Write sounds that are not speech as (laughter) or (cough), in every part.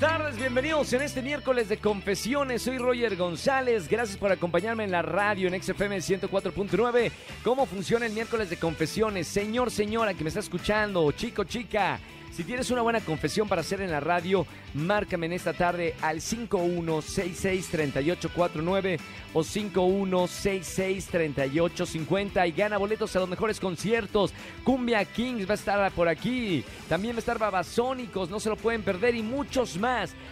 Buenas tardes, bienvenidos en este miércoles de confesiones. Soy Roger González. Gracias por acompañarme en la radio en XFM 104.9. ¿Cómo funciona el miércoles de confesiones? Señor, señora que me está escuchando, chico, chica. Si tienes una buena confesión para hacer en la radio, márcame en esta tarde al 51663849 o 51663850 y gana boletos a los mejores conciertos. Cumbia Kings va a estar por aquí. También va a estar Babasónicos, no se lo pueden perder y muchos más.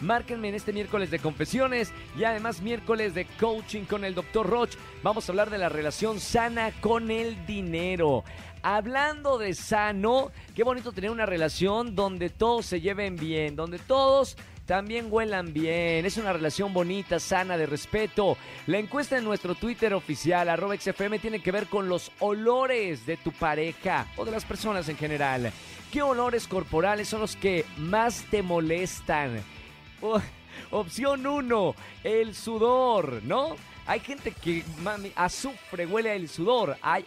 Márquenme en este miércoles de confesiones y además miércoles de coaching con el Dr. Roch. Vamos a hablar de la relación sana con el dinero. Hablando de sano, qué bonito tener una relación donde todos se lleven bien, donde todos también huelan bien. Es una relación bonita, sana, de respeto. La encuesta en nuestro Twitter oficial, arroba XFM, tiene que ver con los olores de tu pareja o de las personas en general. ¿Qué olores corporales son los que más te molestan? Opción 1, el sudor, ¿no? Hay gente que, mami, azufre, huele el sudor. Hay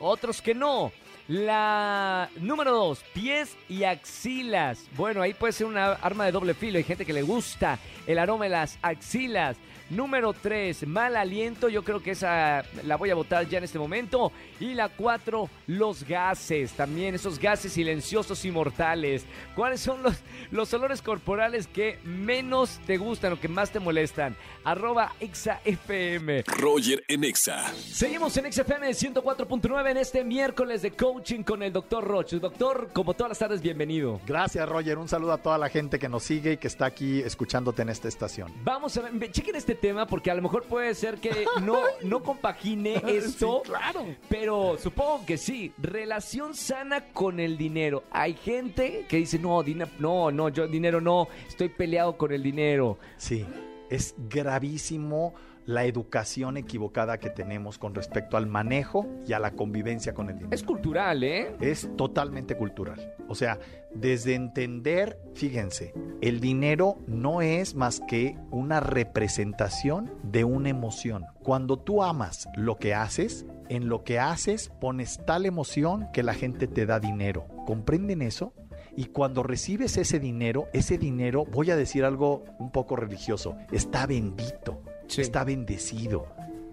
otros que no. La número dos, pies y axilas. Bueno, ahí puede ser una arma de doble filo. Hay gente que le gusta el aroma de las axilas. Número tres, mal aliento. Yo creo que esa la voy a votar ya en este momento. Y la cuatro, los gases. También esos gases silenciosos y mortales. ¿Cuáles son los, los olores corporales que menos te gustan o que más te molestan? Arroba ExaFM. Roger en Exa. Seguimos en XFM 104.9 en este miércoles de coaching con el doctor Roche. Doctor, como todas las tardes, bienvenido. Gracias, Roger. Un saludo a toda la gente que nos sigue y que está aquí escuchándote en esta estación. Vamos a ver, ve- chequen este tema porque a lo mejor puede ser que (laughs) no, no compagine esto. Sí, claro. Pero supongo que sí. Relación sana con el dinero. Hay gente que dice, no, no, no, yo dinero no, estoy peleado con el dinero. Sí, es gravísimo la educación equivocada que tenemos con respecto al manejo y a la convivencia con el dinero. Es cultural, ¿eh? es totalmente cultural. O sea, desde entender, fíjense, el dinero no es más que una representación de una emoción. Cuando tú amas lo que haces, en lo que haces pones tal emoción que la gente te da dinero. ¿Comprenden eso? Y cuando recibes ese dinero, ese dinero, voy a decir algo un poco religioso, está bendito, Sí. está bendecido,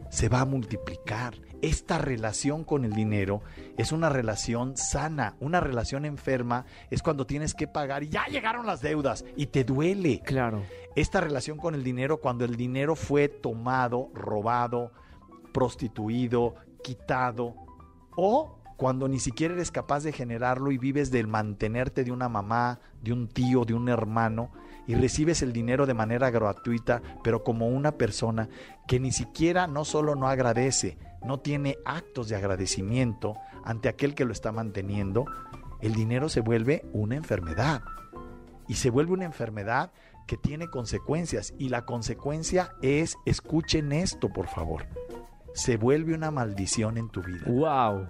se va a multiplicar. Esta relación con el dinero es una relación sana, una relación enferma es cuando tienes que pagar y ya llegaron las deudas y te duele. Claro. Esta relación con el dinero cuando el dinero fue tomado, robado, prostituido, quitado o cuando ni siquiera eres capaz de generarlo y vives del mantenerte de una mamá, de un tío, de un hermano y recibes el dinero de manera gratuita, pero como una persona que ni siquiera no solo no agradece, no tiene actos de agradecimiento ante aquel que lo está manteniendo, el dinero se vuelve una enfermedad. Y se vuelve una enfermedad que tiene consecuencias. Y la consecuencia es, escuchen esto por favor, se vuelve una maldición en tu vida. Wow.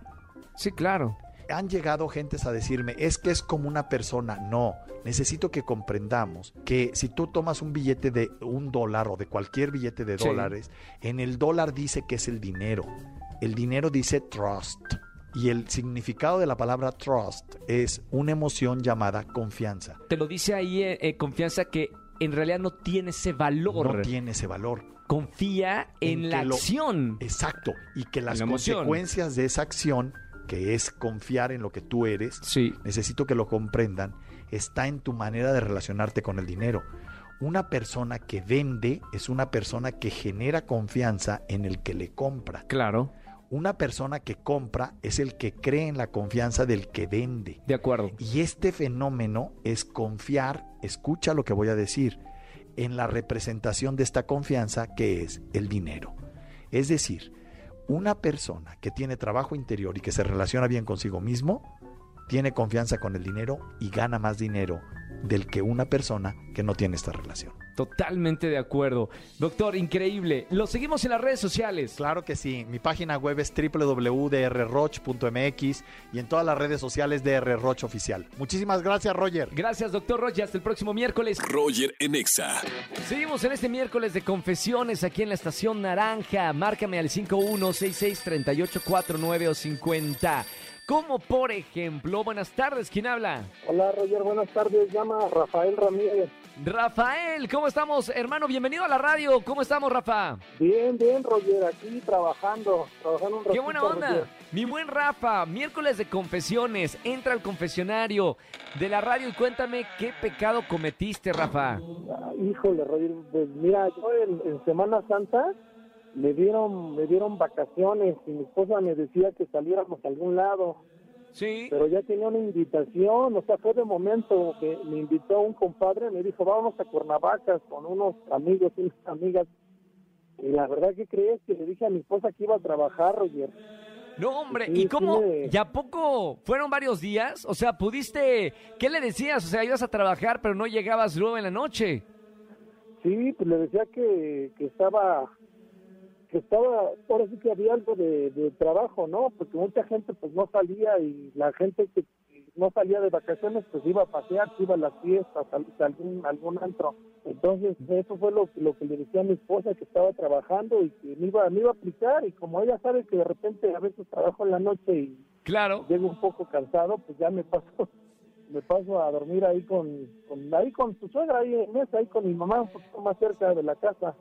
Sí, claro. Han llegado gentes a decirme, es que es como una persona. No, necesito que comprendamos que si tú tomas un billete de un dólar o de cualquier billete de Sí. dólares, en el dólar dice que es el dinero. El dinero dice trust. Y el significado de la palabra trust es una emoción llamada confianza. Te lo dice ahí eh, eh, confianza que en realidad no tiene ese valor. No tiene ese valor. Confía en, En la lo- acción. Exacto. Y que las la consecuencias de esa acción, que es confiar en lo que tú eres, Sí. necesito que lo comprendan, está en tu manera de relacionarte con el dinero. Una persona que vende es una persona que genera confianza en el que le compra. Claro. Una persona que compra es el que cree en la confianza del que vende. De acuerdo. Y este fenómeno es confiar, escucha lo que voy a decir, en la representación de esta confianza que es el dinero. Es decir, una persona que tiene trabajo interior y que se relaciona bien consigo mismo, tiene confianza con el dinero y gana más dinero del que una persona que no tiene esta relación. Totalmente de acuerdo. Doctor, increíble. Lo seguimos en las redes sociales. Claro que sí. Mi página web es www.drroch.mx y en todas las redes sociales DR Roch Oficial. Muchísimas gracias, Roger. Gracias, doctor Roger. Hasta el próximo miércoles. Roger en Exa. Seguimos en este miércoles de confesiones aquí en la estación Naranja. Márcame al 51663849 o 50. Como por ejemplo, buenas tardes, ¿quién habla? Hola Roger, buenas tardes, llama Rafael Ramírez. Rafael, ¿cómo estamos? Hermano, bienvenido a la radio. ¿Cómo estamos, Rafa? Bien, bien, Roger, aquí trabajando, trabajando un ¡Qué ratito, buena onda! Roger. Mi buen Rafa, miércoles de confesiones. Entra al confesionario de la radio y cuéntame qué pecado cometiste, Rafa. Ah, Híjole, Roger, pues mira, yo en, en Semana Santa me dieron, me dieron vacaciones y mi esposa me decía que saliéramos a algún lado, Sí. pero ya tenía una invitación, o sea, fue de momento que me invitó un compadre, me dijo, vamos a Cuernavacas con unos amigos y unas amigas. Y la verdad que crees que le dije a mi esposa que iba a trabajar, Roger. No, hombre, Sí, ¿y cómo? sí me- ¿Y a poco fueron varios días? O sea, ¿pudiste? ¿Qué le decías? O sea, ibas a trabajar, pero no llegabas luego en la noche. Sí, pues le decía que, que estaba, que estaba, ahora sí que había algo de, de trabajo, ¿no? Porque mucha gente pues no salía y la gente que no salía de vacaciones pues iba a pasear, se iba a las fiestas, a, algún, algún antro. Entonces eso fue lo, lo que le decía a mi esposa que estaba trabajando y que me iba, me iba a aplicar y como ella sabe que de repente a veces trabajo en la noche y Claro. llego un poco cansado, pues ya me paso (laughs) me paso a dormir ahí con, con ahí con su suegra ahí en mesa, ahí con mi mamá un poquito más cerca de la casa.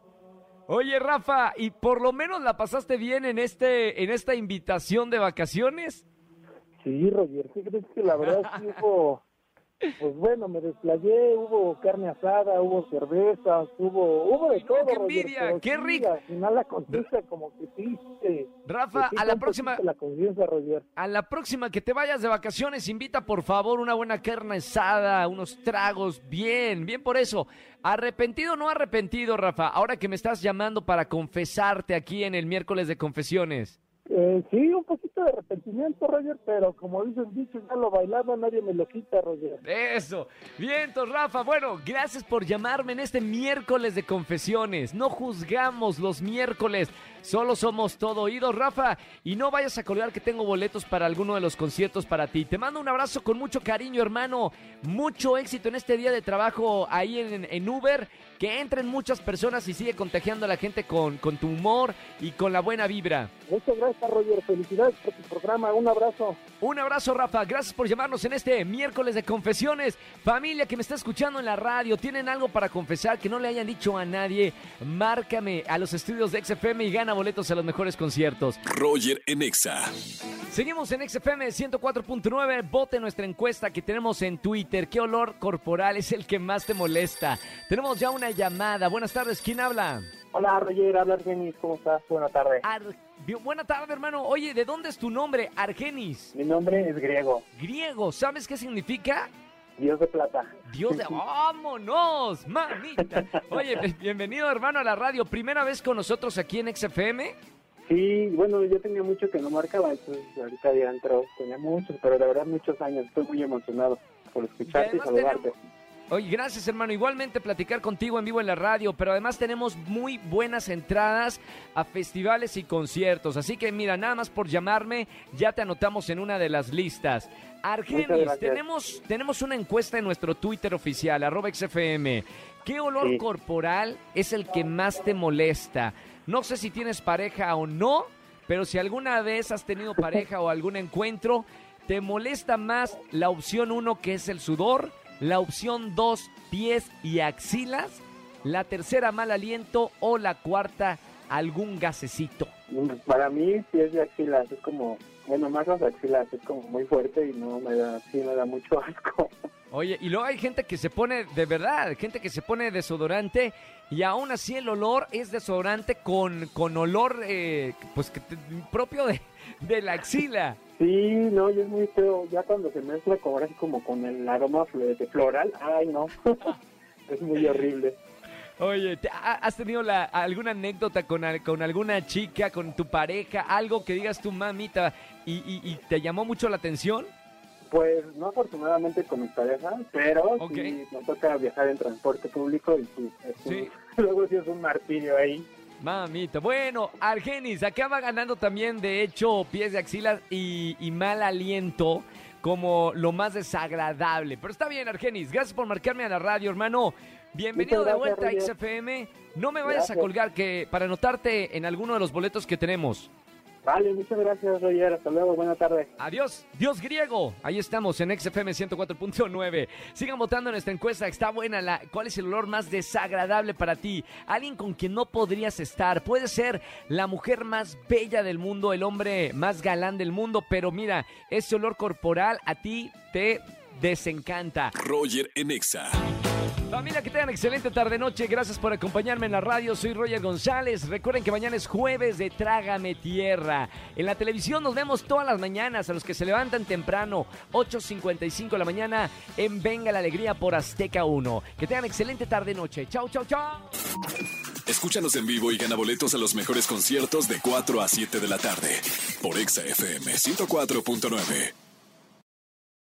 Oye, Rafa, ¿y por lo menos la pasaste bien en este en esta invitación de vacaciones? Sí, Roger, ¿qué crees que la verdad (laughs) hubo, pues bueno, me desplayé, hubo carne asada, hubo cervezas, hubo, hubo de todo, qué envidia, qué sí, rico. Al final la conciencia como que sí, eh, Rafa, que sí a la próxima la conciencia, Roger. a la próxima que te vayas de vacaciones, invita por favor una buena carne asada, unos tragos, bien, bien por eso. Arrepentido o no arrepentido, Rafa, ahora que me estás llamando para confesarte aquí en el miércoles de confesiones. Eh, sí, un poquito de arrepentimiento, Roger, pero como dices, dicho, ya lo bailaba, nadie me lo quita, Roger. Eso. Vientos, Rafa. Bueno, gracias por llamarme en este miércoles de confesiones. No juzgamos los miércoles. Solo somos todo oídos, Rafa. Y no vayas a colgar que tengo boletos para alguno de los conciertos para ti. Te mando un abrazo con mucho cariño, hermano. Mucho éxito en este día de trabajo ahí en, en Uber. Que entren muchas personas y sigue contagiando a la gente con, con tu humor y con la buena vibra. Muchas gracias, Roger. Felicidades por tu programa. Un abrazo. Un abrazo, Rafa. Gracias por llamarnos en este miércoles de confesiones. Familia que me está escuchando en la radio, ¿tienen algo para confesar que no le hayan dicho a nadie? Márcame a los estudios de XFM y gana boletos a los mejores conciertos. Roger en Exa. Seguimos en XFM 104.9. Vote nuestra encuesta que tenemos en Twitter. ¿Qué olor corporal es el que más te molesta? Tenemos ya una llamada. Buenas tardes. ¿Quién habla? Hola, Roger. Habla Argenis. ¿Cómo estás? Buenas tardes. Ar- Buena tarde, hermano. Oye, ¿de dónde es tu nombre? Argenis. Mi nombre es Griego. Griego. ¿Sabes qué significa? Dios de plata. Dios de... ¡Vámonos, mamita! Oye, bi- bienvenido, hermano, a la radio. ¿Primera vez con nosotros aquí en XFM? Sí, bueno, yo tenía mucho que no marcaba, entonces ahorita ya entró, tenía muchos, pero de verdad muchos años, estoy muy emocionado por escucharte y, saludarte. tenemos- Oye, gracias, hermano. Igualmente platicar contigo en vivo en la radio, pero además tenemos muy buenas entradas a festivales y conciertos. Así que mira, nada más por llamarme, ya te anotamos en una de las listas. Argenis, tenemos, tenemos una encuesta en nuestro Twitter oficial, arroba XFM. ¿Qué olor Sí. corporal es el que más te molesta? No sé si tienes pareja o no, pero si alguna vez has tenido (laughs) pareja o algún encuentro, ¿te molesta más la opción 1 que es el sudor? La opción 2, pies y axilas. La tercera, mal aliento. O la cuarta, algún gasecito. Para mí sí es de axilas, es como, bueno, más las axilas, es como muy fuerte y no me da, sí me da mucho (laughs) asco. Oye, y luego hay gente que se pone, de verdad, gente que se pone desodorante y aún así el olor es desodorante con, con olor, eh, pues, que te- propio de, de la axila. Sí, no, y es muy feo, ya cuando se mezcla ahora sí como con el aroma floral, ay no, (laughs) es muy horrible. Oye, ¿te- ha- ¿has tenido la- alguna anécdota con, al- con alguna chica, con tu pareja, algo que digas tu mamita y, y- y te llamó mucho la atención? Pues no afortunadamente con mi pareja, pero Ok. sí nos toca viajar en transporte público y sí, es un- Sí. (laughs) luego sí es un martirio ahí. Mamita. Bueno, Argenis, acaba ganando también, de hecho, pies de axilas y, y mal aliento como lo más desagradable. Pero está bien, Argenis. Gracias por marcarme a la radio, hermano. Bienvenido de vuelta a. XFM. No me vayas a colgar que para anotarte en alguno de los boletos que tenemos. Vale, muchas gracias, Roger. Hasta luego, buena tarde. Adiós, Dios griego. Ahí estamos en XFM 104.9. Sigan votando en esta encuesta. Está buena la. ¿Cuál es el olor más desagradable para ti? Alguien con quien no podrías estar. Puede ser la mujer más bella del mundo, el hombre más galán del mundo, pero mira, ese olor corporal a ti te desencanta. Roger en Exa. Familia, que tengan excelente tarde-noche. Gracias por acompañarme en la radio. Soy Roger González. Recuerden que mañana es jueves de Trágame Tierra. En la televisión nos vemos todas las mañanas a los que se levantan temprano, 8.55 de la mañana, en Venga la Alegría por Azteca 1. Que tengan excelente tarde-noche. Chau, chau, chau. Escúchanos en vivo y gana boletos a los mejores conciertos de 4 a 7 de la tarde por Exa FM 104.9.